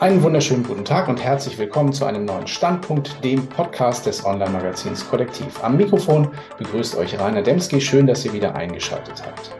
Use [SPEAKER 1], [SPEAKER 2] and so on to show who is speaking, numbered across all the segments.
[SPEAKER 1] Einen wunderschönen guten Tag und herzlich willkommen zu einem neuen Standpunkt, dem Podcast des Online-Magazins Kollektiv. Am Mikrofon begrüßt euch Rainer Demski. Schön, dass ihr wieder eingeschaltet habt.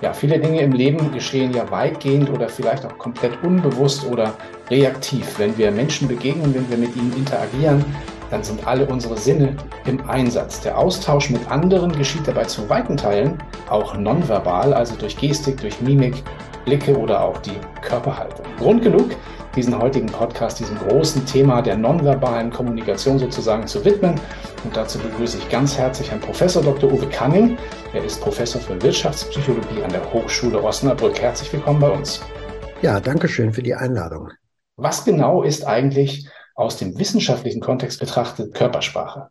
[SPEAKER 1] Ja, viele Dinge im Leben geschehen ja weitgehend oder vielleicht auch komplett unbewusst oder reaktiv. Wenn wir Menschen begegnen, wenn wir mit ihnen interagieren, dann sind alle unsere Sinne im Einsatz. Der Austausch mit anderen geschieht dabei zu weiten Teilen auch nonverbal, also durch Gestik, durch Mimik, Blicke oder auch die Körperhaltung. Grund genug, diesen heutigen Podcast diesem großen Thema der nonverbalen Kommunikation sozusagen zu widmen. Und dazu begrüße ich ganz herzlich Herrn Professor Dr. Uwe Canning. Er ist Professor für Wirtschaftspsychologie an der Hochschule Osnabrück. Herzlich willkommen bei uns.
[SPEAKER 2] Ja, danke schön für die Einladung.
[SPEAKER 1] Was genau ist eigentlich aus dem wissenschaftlichen Kontext betrachtet Körpersprache?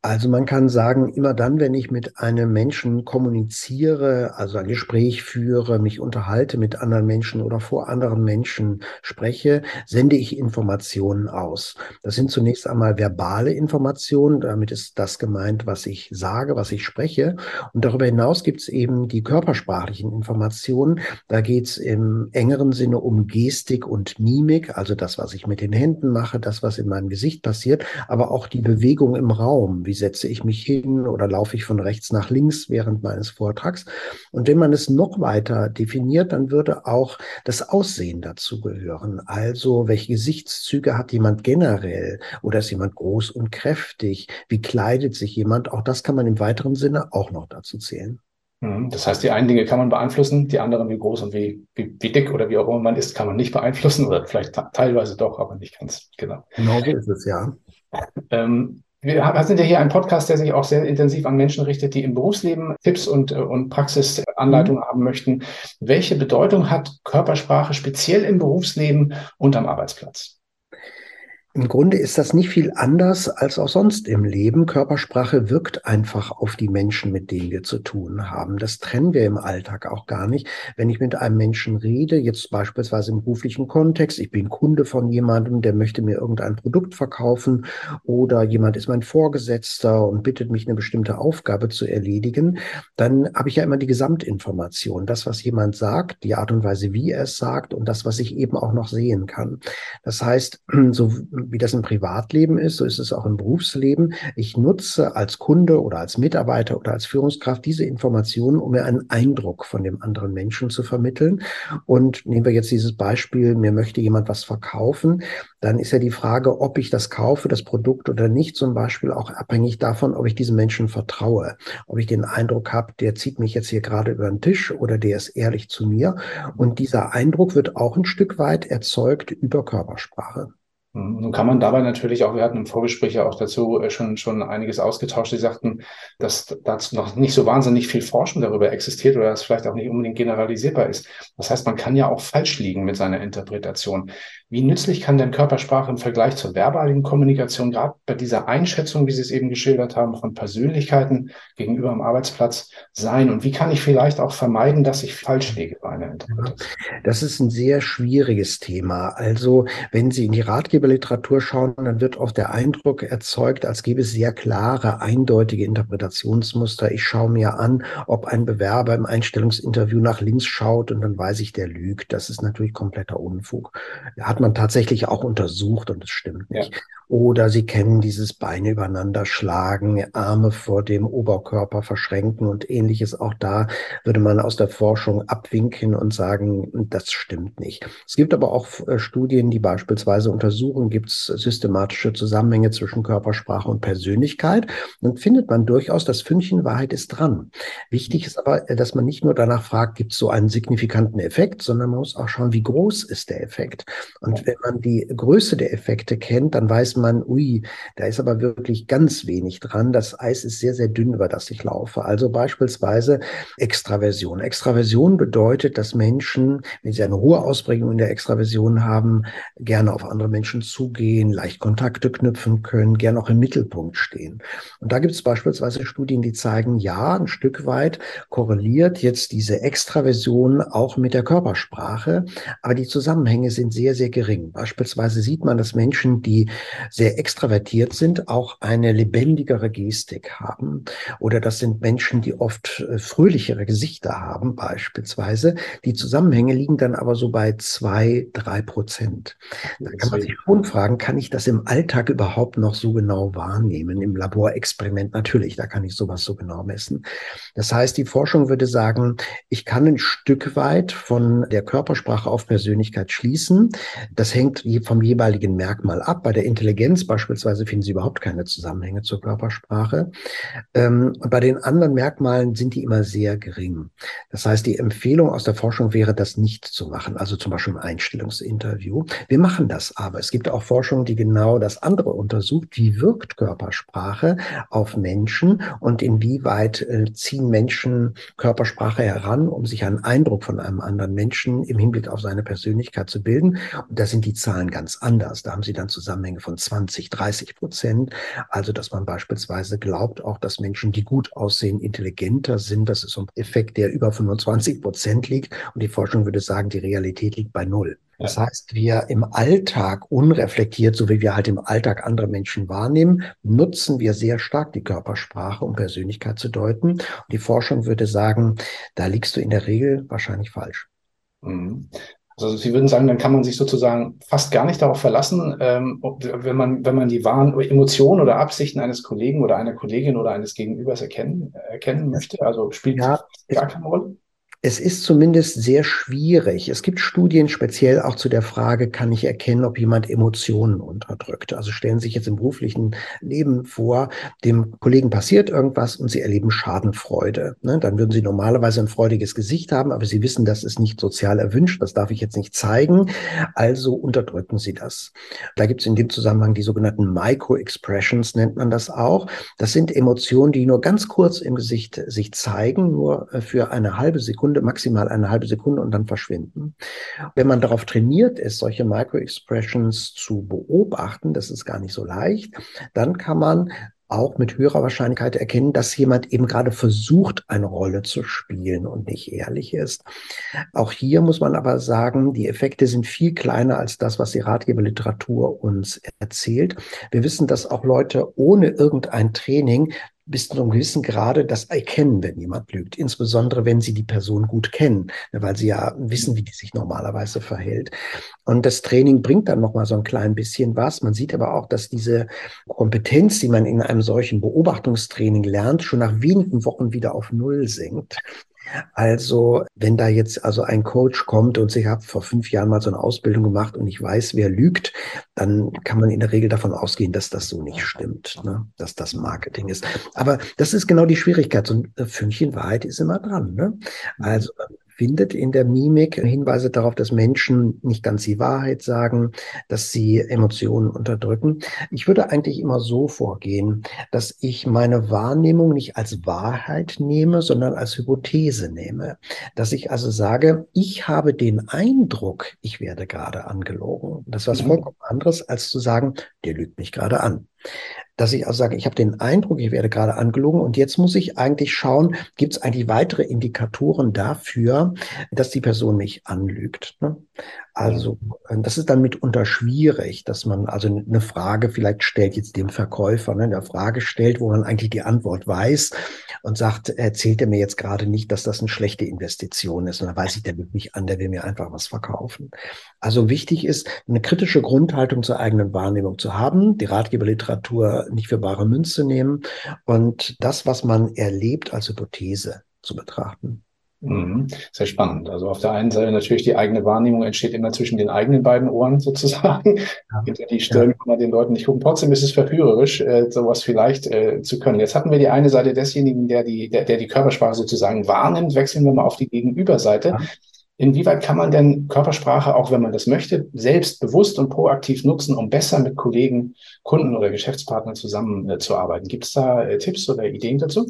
[SPEAKER 2] Also man kann sagen, immer dann, wenn ich mit einem Menschen kommuniziere, also ein Gespräch führe, mich unterhalte mit anderen Menschen oder vor anderen Menschen spreche, sende ich Informationen aus. Das sind zunächst einmal verbale Informationen, damit ist das gemeint, was ich sage, was ich spreche. Und darüber hinaus gibt es eben die körpersprachlichen Informationen. Da geht es im engeren Sinne um Gestik und Mimik, also das, was ich mit den Händen mache, das, was in meinem Gesicht passiert, aber auch die Bewegung im Raum wie setze ich mich hin oder laufe ich von rechts nach links während meines Vortrags. Und wenn man es noch weiter definiert, dann würde auch das Aussehen dazu gehören. Also welche Gesichtszüge hat jemand generell oder ist jemand groß und kräftig? Wie kleidet sich jemand? Auch das kann man im weiteren Sinne auch noch dazu zählen.
[SPEAKER 1] Mhm. Das heißt, die einen Dinge kann man beeinflussen, die anderen, wie groß und wie, wie, wie dick oder wie auch immer man ist, kann man nicht beeinflussen oder vielleicht teilweise doch, aber nicht ganz genau.
[SPEAKER 2] Genau so ist es, ja.
[SPEAKER 1] Ähm, wir sind ja hier ein Podcast, der sich auch sehr intensiv an Menschen richtet, die im Berufsleben Tipps und, äh, und Praxisanleitungen mhm. haben möchten. Welche Bedeutung hat Körpersprache speziell im Berufsleben und am Arbeitsplatz?
[SPEAKER 2] Im Grunde ist das nicht viel anders als auch sonst im Leben. Körpersprache wirkt einfach auf die Menschen, mit denen wir zu tun haben. Das trennen wir im Alltag auch gar nicht. Wenn ich mit einem Menschen rede, jetzt beispielsweise im beruflichen Kontext, ich bin Kunde von jemandem, der möchte mir irgendein Produkt verkaufen oder jemand ist mein Vorgesetzter und bittet mich, eine bestimmte Aufgabe zu erledigen, dann habe ich ja immer die Gesamtinformation. Das, was jemand sagt, die Art und Weise, wie er es sagt und das, was ich eben auch noch sehen kann. Das heißt, so wie das im Privatleben ist, so ist es auch im Berufsleben. Ich nutze als Kunde oder als Mitarbeiter oder als Führungskraft diese Informationen, um mir einen Eindruck von dem anderen Menschen zu vermitteln. Und nehmen wir jetzt dieses Beispiel, mir möchte jemand was verkaufen, dann ist ja die Frage, ob ich das kaufe, das Produkt oder nicht, zum Beispiel auch abhängig davon, ob ich diesem Menschen vertraue, ob ich den Eindruck habe, der zieht mich jetzt hier gerade über den Tisch oder der ist ehrlich zu mir. Und dieser Eindruck wird auch ein Stück weit erzeugt über Körpersprache.
[SPEAKER 1] Mhm. Nun kann man dabei natürlich auch, wir hatten im Vorgespräch ja auch dazu äh, schon, schon einiges ausgetauscht. Sie sagten, dass dazu noch nicht so wahnsinnig viel Forschung darüber existiert oder dass vielleicht auch nicht unbedingt generalisierbar ist. Das heißt, man kann ja auch falsch liegen mit seiner Interpretation. Wie nützlich kann denn Körpersprache im Vergleich zur verbalen Kommunikation, gerade bei dieser Einschätzung, wie Sie es eben geschildert haben, von Persönlichkeiten gegenüber am Arbeitsplatz sein? Und wie kann ich vielleicht auch vermeiden, dass ich falsch liege bei einer Interpretation?
[SPEAKER 2] Das ist ein sehr schwieriges Thema. Also, wenn Sie in die Ratgeberliteratur schauen, dann wird oft der Eindruck erzeugt, als gäbe es sehr klare, eindeutige Interpretationsmuster. Ich schaue mir an, ob ein Bewerber im Einstellungsinterview nach links schaut und dann weiß ich, der lügt. Das ist natürlich kompletter Unfug. Hat hat man tatsächlich auch untersucht und es stimmt nicht. Ja. Oder sie kennen dieses Beine übereinander schlagen, Arme vor dem Oberkörper verschränken und ähnliches. Auch da würde man aus der Forschung abwinken und sagen, das stimmt nicht. Es gibt aber auch äh, Studien, die beispielsweise untersuchen, gibt es systematische Zusammenhänge zwischen Körpersprache und Persönlichkeit. Dann findet man durchaus, das Fünkchen Wahrheit ist dran. Wichtig ist aber, äh, dass man nicht nur danach fragt, gibt es so einen signifikanten Effekt, sondern man muss auch schauen, wie groß ist der Effekt. Und wenn man die Größe der Effekte kennt, dann weiß man, ui, da ist aber wirklich ganz wenig dran. Das Eis ist sehr, sehr dünn, über das ich laufe. Also beispielsweise Extraversion. Extraversion bedeutet, dass Menschen, wenn sie eine hohe Ausprägung in der Extraversion haben, gerne auf andere Menschen zugehen, leicht Kontakte knüpfen können, gern auch im Mittelpunkt stehen. Und da gibt es beispielsweise Studien, die zeigen, ja, ein Stück weit korreliert jetzt diese Extraversion auch mit der Körpersprache, aber die Zusammenhänge sind sehr, sehr gering. Beispielsweise sieht man, dass Menschen, die sehr extravertiert sind, auch eine lebendigere Gestik haben. Oder das sind Menschen, die oft äh, fröhlichere Gesichter haben, beispielsweise. Die Zusammenhänge liegen dann aber so bei zwei, drei Prozent. Da kann man sich schon fragen, kann ich das im Alltag überhaupt noch so genau wahrnehmen? Im Laborexperiment natürlich, da kann ich sowas so genau messen. Das heißt, die Forschung würde sagen, ich kann ein Stück weit von der Körpersprache auf Persönlichkeit schließen. Das hängt vom jeweiligen Merkmal ab. Bei der Intelligenz beispielsweise finden Sie überhaupt keine Zusammenhänge zur Körpersprache. Ähm, und bei den anderen Merkmalen sind die immer sehr gering. Das heißt, die Empfehlung aus der Forschung wäre, das nicht zu machen, also zum Beispiel im Einstellungsinterview. Wir machen das aber. Es gibt auch Forschung, die genau das andere untersucht. Wie wirkt Körpersprache auf Menschen und inwieweit äh, ziehen Menschen Körpersprache heran, um sich einen Eindruck von einem anderen Menschen im Hinblick auf seine Persönlichkeit zu bilden. Und da sind die Zahlen ganz anders. Da haben sie dann Zusammenhänge von 20, 30 Prozent. Also, dass man beispielsweise glaubt auch, dass Menschen, die gut aussehen, intelligenter sind. Das ist so ein Effekt, der über 25 Prozent liegt. Und die Forschung würde sagen, die Realität liegt bei null. Das heißt, wir im Alltag unreflektiert, so wie wir halt im Alltag andere Menschen wahrnehmen, nutzen wir sehr stark die Körpersprache, um Persönlichkeit zu deuten. Und die Forschung würde sagen, da liegst du in der Regel wahrscheinlich falsch.
[SPEAKER 1] Also Sie würden sagen, dann kann man sich sozusagen fast gar nicht darauf verlassen, ähm, wenn man wenn man die wahren Emotionen oder Absichten eines Kollegen oder einer Kollegin oder eines Gegenübers erkennen erkennen möchte. Also spielt ja, gar keine Rolle.
[SPEAKER 2] Es ist zumindest sehr schwierig. Es gibt Studien speziell auch zu der Frage, kann ich erkennen, ob jemand Emotionen unterdrückt? Also stellen Sie sich jetzt im beruflichen Leben vor, dem Kollegen passiert irgendwas und Sie erleben Schadenfreude. Ne? Dann würden Sie normalerweise ein freudiges Gesicht haben, aber Sie wissen, das ist nicht sozial erwünscht, das darf ich jetzt nicht zeigen. Also unterdrücken Sie das. Da gibt es in dem Zusammenhang die sogenannten Micro-Expressions, nennt man das auch. Das sind Emotionen, die nur ganz kurz im Gesicht sich zeigen, nur für eine halbe Sekunde Sekunde, maximal eine halbe Sekunde und dann verschwinden. Wenn man darauf trainiert ist, solche Micro-Expressions zu beobachten, das ist gar nicht so leicht, dann kann man auch mit höherer Wahrscheinlichkeit erkennen, dass jemand eben gerade versucht, eine Rolle zu spielen und nicht ehrlich ist. Auch hier muss man aber sagen, die Effekte sind viel kleiner als das, was die Ratgeberliteratur uns erzählt. Wir wissen, dass auch Leute ohne irgendein Training bis zu einem gewissen Grade das erkennen, wenn jemand lügt. Insbesondere, wenn sie die Person gut kennen, ne, weil sie ja wissen, wie die sich normalerweise verhält. Und das Training bringt dann nochmal so ein klein bisschen was. Man sieht aber auch, dass diese Kompetenz, die man in einem solchen Beobachtungstraining lernt, schon nach wenigen Wochen wieder auf Null sinkt. Also, wenn da jetzt also ein Coach kommt und sich hat vor fünf Jahren mal so eine Ausbildung gemacht und ich weiß, wer lügt, dann kann man in der Regel davon ausgehen, dass das so nicht stimmt, ne? dass das Marketing ist. Aber das ist genau die Schwierigkeit. So ein Fünkchen Wahrheit ist immer dran. Ne? Also findet in der Mimik Hinweise darauf, dass Menschen nicht ganz die Wahrheit sagen, dass sie Emotionen unterdrücken. Ich würde eigentlich immer so vorgehen, dass ich meine Wahrnehmung nicht als Wahrheit nehme, sondern als Hypothese nehme. Dass ich also sage, ich habe den Eindruck, ich werde gerade angelogen. Das ist was mhm. vollkommen anderes, als zu sagen, der lügt mich gerade an dass ich also sage, ich habe den Eindruck, ich werde gerade angelogen und jetzt muss ich eigentlich schauen, gibt es eigentlich weitere Indikatoren dafür, dass die Person mich anlügt. Ne? Also das ist dann mitunter schwierig, dass man also eine Frage vielleicht stellt jetzt dem Verkäufer, ne, eine Frage stellt, wo man eigentlich die Antwort weiß und sagt, erzählt er mir jetzt gerade nicht, dass das eine schlechte Investition ist. Und dann weiß ich, der wird mich an, der will mir einfach was verkaufen. Also wichtig ist, eine kritische Grundhaltung zur eigenen Wahrnehmung zu haben, die Ratgeberliteratur nicht für bare Münze nehmen und das, was man erlebt, als Hypothese zu betrachten.
[SPEAKER 1] Mhm. Sehr spannend. Also auf der einen Seite natürlich die eigene Wahrnehmung entsteht immer zwischen den eigenen beiden Ohren sozusagen. Ja. Hinter die Stirn kann man den Leuten nicht gucken. Trotzdem ist es verführerisch, äh, sowas vielleicht äh, zu können. Jetzt hatten wir die eine Seite desjenigen, der die, der, der die Körpersprache sozusagen wahrnimmt. Wechseln wir mal auf die Gegenüberseite. Ja. Inwieweit kann man denn Körpersprache, auch wenn man das möchte, selbst bewusst und proaktiv nutzen, um besser mit Kollegen, Kunden oder Geschäftspartnern zusammenzuarbeiten? Äh, Gibt es da äh, Tipps oder Ideen dazu?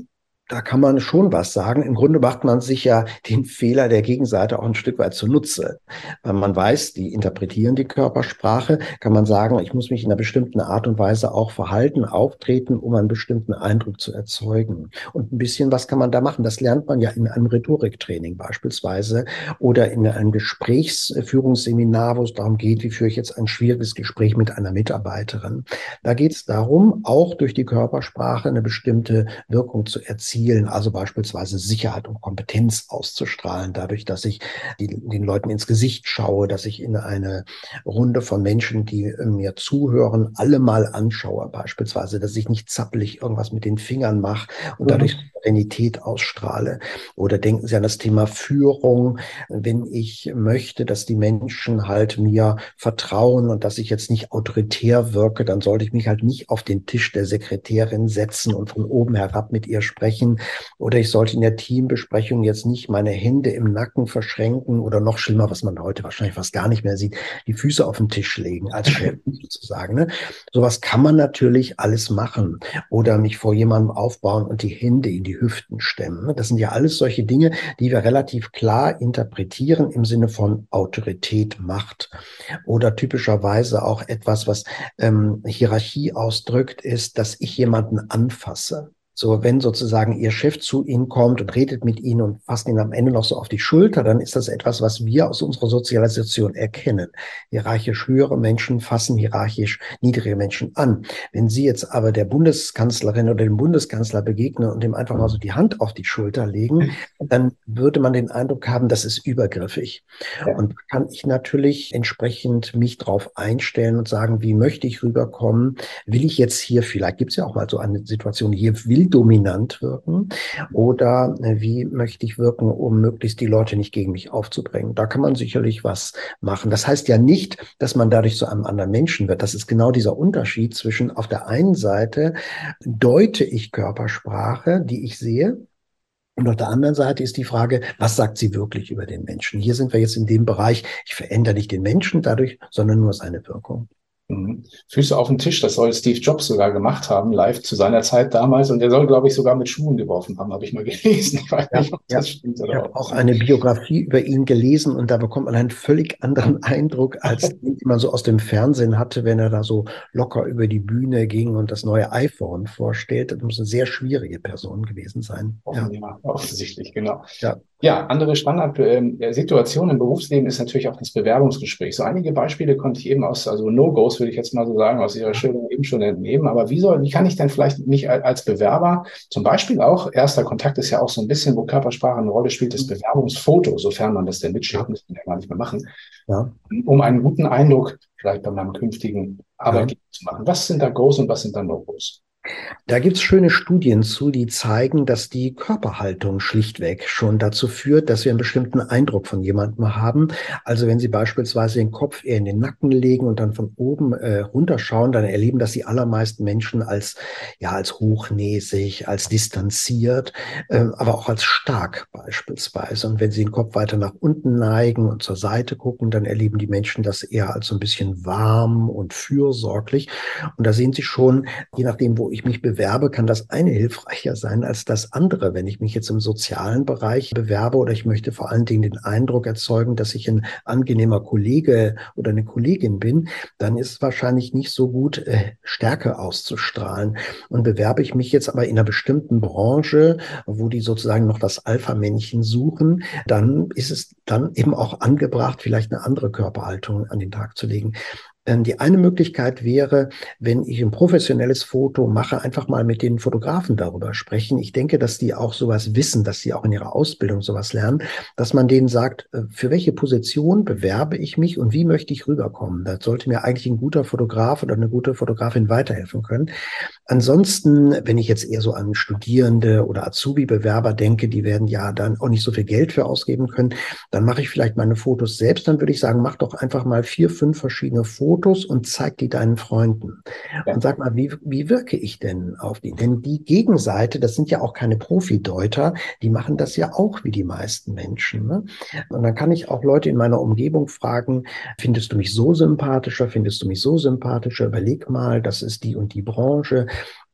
[SPEAKER 2] Da kann man schon was sagen. Im Grunde macht man sich ja den Fehler der Gegenseite auch ein Stück weit zunutze. Weil man weiß, die interpretieren die Körpersprache, kann man sagen, ich muss mich in einer bestimmten Art und Weise auch verhalten, auftreten, um einen bestimmten Eindruck zu erzeugen. Und ein bisschen was kann man da machen. Das lernt man ja in einem Rhetoriktraining beispielsweise oder in einem Gesprächsführungsseminar, wo es darum geht, wie führe ich jetzt ein schwieriges Gespräch mit einer Mitarbeiterin. Da geht es darum, auch durch die Körpersprache eine bestimmte Wirkung zu erzielen Zielen, also beispielsweise Sicherheit und Kompetenz auszustrahlen, dadurch, dass ich die, den Leuten ins Gesicht schaue, dass ich in eine Runde von Menschen, die äh, mir zuhören, alle mal anschaue, beispielsweise, dass ich nicht zappelig irgendwas mit den Fingern mache und dadurch mhm. Souveränität ausstrahle. Oder denken Sie an das Thema Führung, wenn ich möchte, dass die Menschen halt mir vertrauen und dass ich jetzt nicht autoritär wirke, dann sollte ich mich halt nicht auf den Tisch der Sekretärin setzen und von oben herab mit ihr sprechen, sprechen oder ich sollte in der Teambesprechung jetzt nicht meine Hände im Nacken verschränken oder noch schlimmer, was man heute wahrscheinlich fast gar nicht mehr sieht, die Füße auf den Tisch legen als Chef sozusagen. Ne? Sowas kann man natürlich alles machen oder mich vor jemandem aufbauen und die Hände in die Hüften stemmen. Ne? Das sind ja alles solche Dinge, die wir relativ klar interpretieren im Sinne von Autorität, Macht oder typischerweise auch etwas, was ähm, Hierarchie ausdrückt, ist, dass ich jemanden anfasse. So, wenn sozusagen Ihr Chef zu Ihnen kommt und redet mit Ihnen und fasst ihn am Ende noch so auf die Schulter, dann ist das etwas, was wir aus unserer Sozialisation erkennen. Hierarchisch höhere Menschen fassen hierarchisch niedrige Menschen an. Wenn Sie jetzt aber der Bundeskanzlerin oder dem Bundeskanzler begegnen und ihm einfach mal so die Hand auf die Schulter legen, dann würde man den Eindruck haben, das ist übergriffig. Und kann ich natürlich entsprechend mich darauf einstellen und sagen, wie möchte ich rüberkommen? Will ich jetzt hier, vielleicht gibt es ja auch mal so eine Situation, hier will dominant wirken oder äh, wie möchte ich wirken, um möglichst die Leute nicht gegen mich aufzubringen. Da kann man sicherlich was machen. Das heißt ja nicht, dass man dadurch zu einem anderen Menschen wird. Das ist genau dieser Unterschied zwischen auf der einen Seite deute ich Körpersprache, die ich sehe, und auf der anderen Seite ist die Frage, was sagt sie wirklich über den Menschen? Hier sind wir jetzt in dem Bereich, ich verändere nicht den Menschen dadurch, sondern nur seine Wirkung.
[SPEAKER 1] Mhm. Füße auf den Tisch, das soll Steve Jobs sogar gemacht haben, live zu seiner Zeit damals. Und er soll, glaube ich, sogar mit Schuhen geworfen haben, habe ich mal gelesen. Ich weiß
[SPEAKER 2] ja, nicht, ob ja. das stimmt oder Ich habe auch eine Biografie über ihn gelesen und da bekommt man einen völlig anderen Eindruck, als den man so aus dem Fernsehen hatte, wenn er da so locker über die Bühne ging und das neue iPhone vorstellt. Das muss eine sehr schwierige Person gewesen sein.
[SPEAKER 1] Ja, ja offensichtlich, genau. Ja. Ja, andere Standardsituation ähm, im Berufsleben ist natürlich auch das Bewerbungsgespräch. So einige Beispiele konnte ich eben aus, also No-Gos würde ich jetzt mal so sagen, aus Ihrer Schilderung eben schon entnehmen. Aber wie soll, wie kann ich denn vielleicht mich als Bewerber zum Beispiel auch, erster Kontakt ist ja auch so ein bisschen, wo Körpersprache eine Rolle spielt, das mhm. Bewerbungsfoto, sofern man das denn mitschickt, müssen wir ja gar nicht mehr machen, ja. um einen guten Eindruck vielleicht bei meinem künftigen Arbeitgeber ja. zu machen. Was sind da Goes und was sind da No-Gos?
[SPEAKER 2] Da gibt's schöne Studien zu, die zeigen, dass die Körperhaltung schlichtweg schon dazu führt, dass wir einen bestimmten Eindruck von jemandem haben. Also wenn Sie beispielsweise den Kopf eher in den Nacken legen und dann von oben äh, runterschauen, dann erleben das die allermeisten Menschen als ja als hochnäsig, als distanziert, äh, aber auch als stark beispielsweise. Und wenn Sie den Kopf weiter nach unten neigen und zur Seite gucken, dann erleben die Menschen das eher als so ein bisschen warm und fürsorglich. Und da sehen Sie schon, je nachdem, wo ich mich bewerbe, kann das eine hilfreicher sein als das andere. Wenn ich mich jetzt im sozialen Bereich bewerbe oder ich möchte vor allen Dingen den Eindruck erzeugen, dass ich ein angenehmer Kollege oder eine Kollegin bin, dann ist es wahrscheinlich nicht so gut, äh, Stärke auszustrahlen. Und bewerbe ich mich jetzt aber in einer bestimmten Branche, wo die sozusagen noch das Alpha-Männchen suchen, dann ist es dann eben auch angebracht, vielleicht eine andere Körperhaltung an den Tag zu legen. Ähm, die eine Möglichkeit wäre, wenn ich ein professionelles Foto mache, einfach mal mit den Fotografen darüber sprechen. Ich denke, dass die auch sowas wissen, dass sie auch in ihrer Ausbildung sowas lernen, dass man denen sagt, äh, für welche Position bewerbe ich mich und wie möchte ich rüberkommen. Da sollte mir eigentlich ein guter Fotograf oder eine gute Fotografin weiterhelfen können. Ansonsten, wenn ich jetzt eher so an Studierende oder Azubi-Bewerber denke, die werden ja dann auch nicht so viel Geld für ausgeben können, dann mache ich vielleicht meine Fotos selbst. Dann würde ich sagen, mach doch einfach mal vier, fünf verschiedene Fotos und zeig die deinen Freunden. Ja. Und sag mal, wie, wie wirke ich denn auf die? Denn die Gegenseite, das sind ja auch keine Profideuter, die machen das ja auch wie die meisten Menschen. Ne? Und dann kann ich auch Leute in meiner Umgebung fragen, findest du mich so sympathischer, findest du mich so sympathischer? Überleg mal, das ist die und die Branche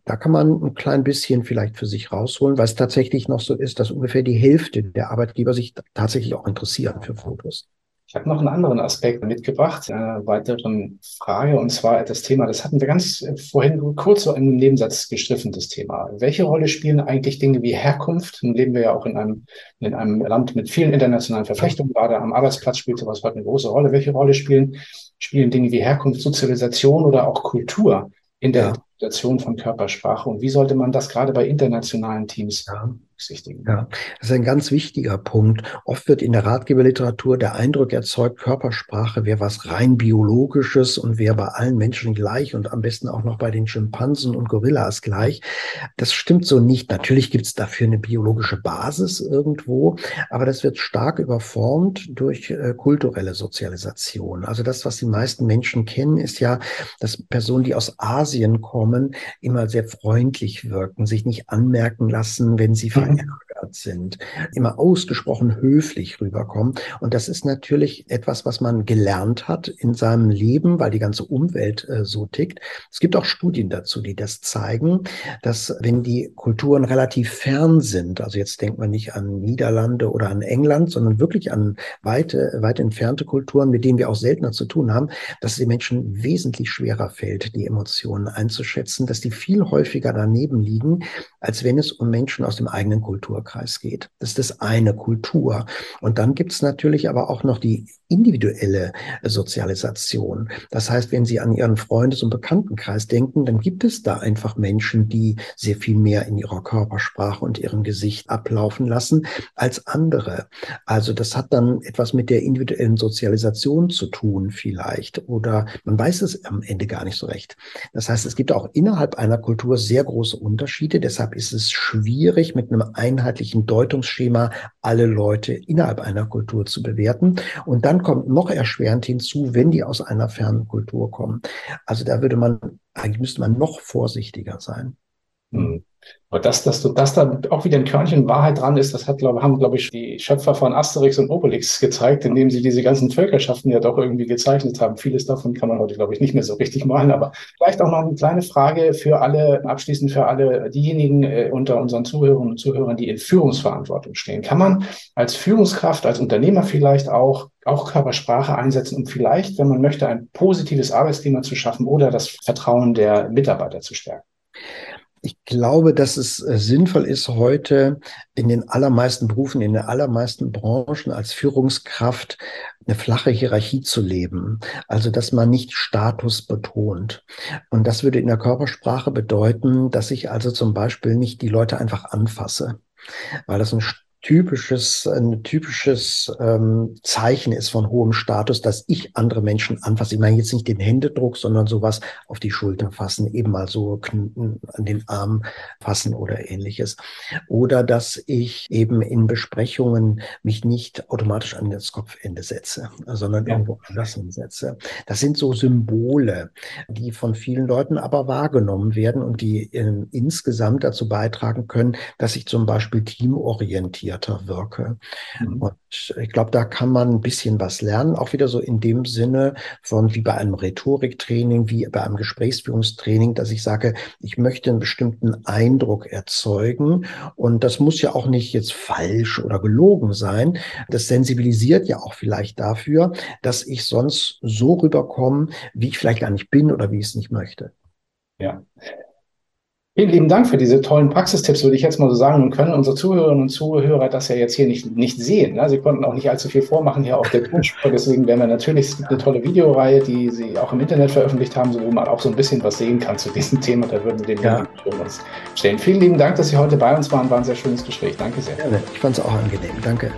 [SPEAKER 2] Da kann man ein klein bisschen vielleicht für sich rausholen, weil es tatsächlich noch so ist, dass ungefähr die Hälfte der Arbeitgeber sich tatsächlich auch interessieren für Fotos.
[SPEAKER 1] Ich habe noch einen anderen Aspekt mitgebracht, eine weitere Frage, und zwar das Thema, das hatten wir ganz vorhin kurz so im Nebensatz gestriffen, das Thema. Welche Rolle spielen eigentlich Dinge wie Herkunft? Nun leben wir ja auch in einem, in einem Land mit vielen internationalen Verflechtungen, gerade am Arbeitsplatz spielt sowas heute eine große Rolle. Welche Rolle spielen, spielen Dinge wie Herkunft, Sozialisation oder auch Kultur in der ja. Interpretation von Körpersprache? Und wie sollte man das gerade bei internationalen Teams ja berücksichtigen.
[SPEAKER 2] Ja, das ist ein ganz wichtiger Punkt. Oft wird in der Ratgeberliteratur der Eindruck erzeugt, Körpersprache wäre was rein biologisches und wäre bei allen Menschen gleich und am besten auch noch bei den Schimpansen und Gorillas gleich. Das stimmt so nicht. Natürlich gibt es dafür eine biologische Basis irgendwo, aber das wird stark überformt durch äh, kulturelle Sozialisation. Also das, was die meisten Menschen kennen, ist ja, dass Personen, die aus Asien kommen, immer sehr freundlich wirken, sich nicht anmerken lassen, wenn sie mhm verärgert sind, immer ausgesprochen höflich rüberkommen. Und das ist natürlich etwas, was man gelernt hat in seinem Leben, weil die ganze Umwelt äh, so tickt. Es gibt auch Studien dazu, die das zeigen, dass wenn die Kulturen relativ fern sind, also jetzt denkt man nicht an Niederlande oder an England, sondern wirklich an weite, weit entfernte Kulturen, mit denen wir auch seltener zu tun haben, dass es den Menschen wesentlich schwerer fällt, die Emotionen einzuschätzen, dass die viel häufiger daneben liegen, als wenn es um Menschen aus dem eigenen Kulturkreis geht. Das ist das eine Kultur. Und dann gibt es natürlich aber auch noch die individuelle Sozialisation. Das heißt, wenn Sie an Ihren Freundes- und Bekanntenkreis denken, dann gibt es da einfach Menschen, die sehr viel mehr in ihrer Körpersprache und ihrem Gesicht ablaufen lassen als andere. Also das hat dann etwas mit der individuellen Sozialisation zu tun vielleicht oder man weiß es am Ende gar nicht so recht. Das heißt, es gibt auch innerhalb einer Kultur sehr große Unterschiede. Deshalb ist es schwierig, mit einem einheitlichen Deutungsschema alle Leute innerhalb einer Kultur zu bewerten. Und dann kommt noch erschwerend hinzu, wenn die aus einer fernen Kultur kommen. Also da würde man, eigentlich müsste man noch vorsichtiger sein.
[SPEAKER 1] Mhm. Und dass, dass, dass da auch wieder ein Körnchen Wahrheit dran ist, das hat, glaube, haben, glaube ich, die Schöpfer von Asterix und Obelix gezeigt, indem sie diese ganzen Völkerschaften ja doch irgendwie gezeichnet haben. Vieles davon kann man heute, glaube ich, nicht mehr so richtig malen. Aber vielleicht auch noch eine kleine Frage für alle, abschließend für alle diejenigen äh, unter unseren Zuhörern und Zuhörern, die in Führungsverantwortung stehen. Kann man als Führungskraft, als Unternehmer vielleicht auch auch Körpersprache einsetzen, um vielleicht, wenn man möchte, ein positives Arbeitsklima zu schaffen oder das Vertrauen der Mitarbeiter zu stärken?
[SPEAKER 2] Ich glaube, dass es äh, sinnvoll ist, heute in den allermeisten Berufen, in den allermeisten Branchen als Führungskraft eine flache Hierarchie zu leben. Also, dass man nicht Status betont. Und das würde in der Körpersprache bedeuten, dass ich also zum Beispiel nicht die Leute einfach anfasse, weil das ein typisches, ein typisches ähm, Zeichen ist von hohem Status, dass ich andere Menschen anfasse. Ich meine jetzt nicht den Händedruck, sondern sowas auf die Schulter fassen, eben mal so an den Arm fassen oder ähnliches. Oder dass ich eben in Besprechungen mich nicht automatisch an das Kopfende setze, sondern ja. irgendwo anders hinsetze. Das sind so Symbole, die von vielen Leuten aber wahrgenommen werden und die äh, insgesamt dazu beitragen können, dass ich zum Beispiel teamorientiert fokussierter wirke. Mhm. Und ich glaube, da kann man ein bisschen was lernen, auch wieder so in dem Sinne von wie bei einem Rhetoriktraining, wie bei einem Gesprächsführungstraining, dass ich sage, ich möchte einen bestimmten Eindruck erzeugen. Und das muss ja auch nicht jetzt falsch oder gelogen sein. Das sensibilisiert ja auch vielleicht dafür, dass ich sonst so rüberkomme, wie ich vielleicht gar nicht bin oder wie ich es nicht möchte.
[SPEAKER 1] Ja. Vielen lieben Dank für diese tollen Praxistipps, würde ich jetzt mal so sagen. Und können unsere Zuhörerinnen und Zuhörer das ja jetzt hier nicht, nicht sehen. Ne? Sie konnten auch nicht allzu viel vormachen hier auf der Tonspur. Deswegen werden wir natürlich, es gibt eine tolle Videoreihe, die Sie auch im Internet veröffentlicht haben, wo man auch so ein bisschen was sehen kann zu diesem Thema. Da würden wir den ja. uns stellen. Vielen lieben Dank, dass Sie heute bei uns waren. War ein sehr schönes Gespräch. Danke sehr.
[SPEAKER 2] Gerne. Ich fand es auch angenehm. Danke.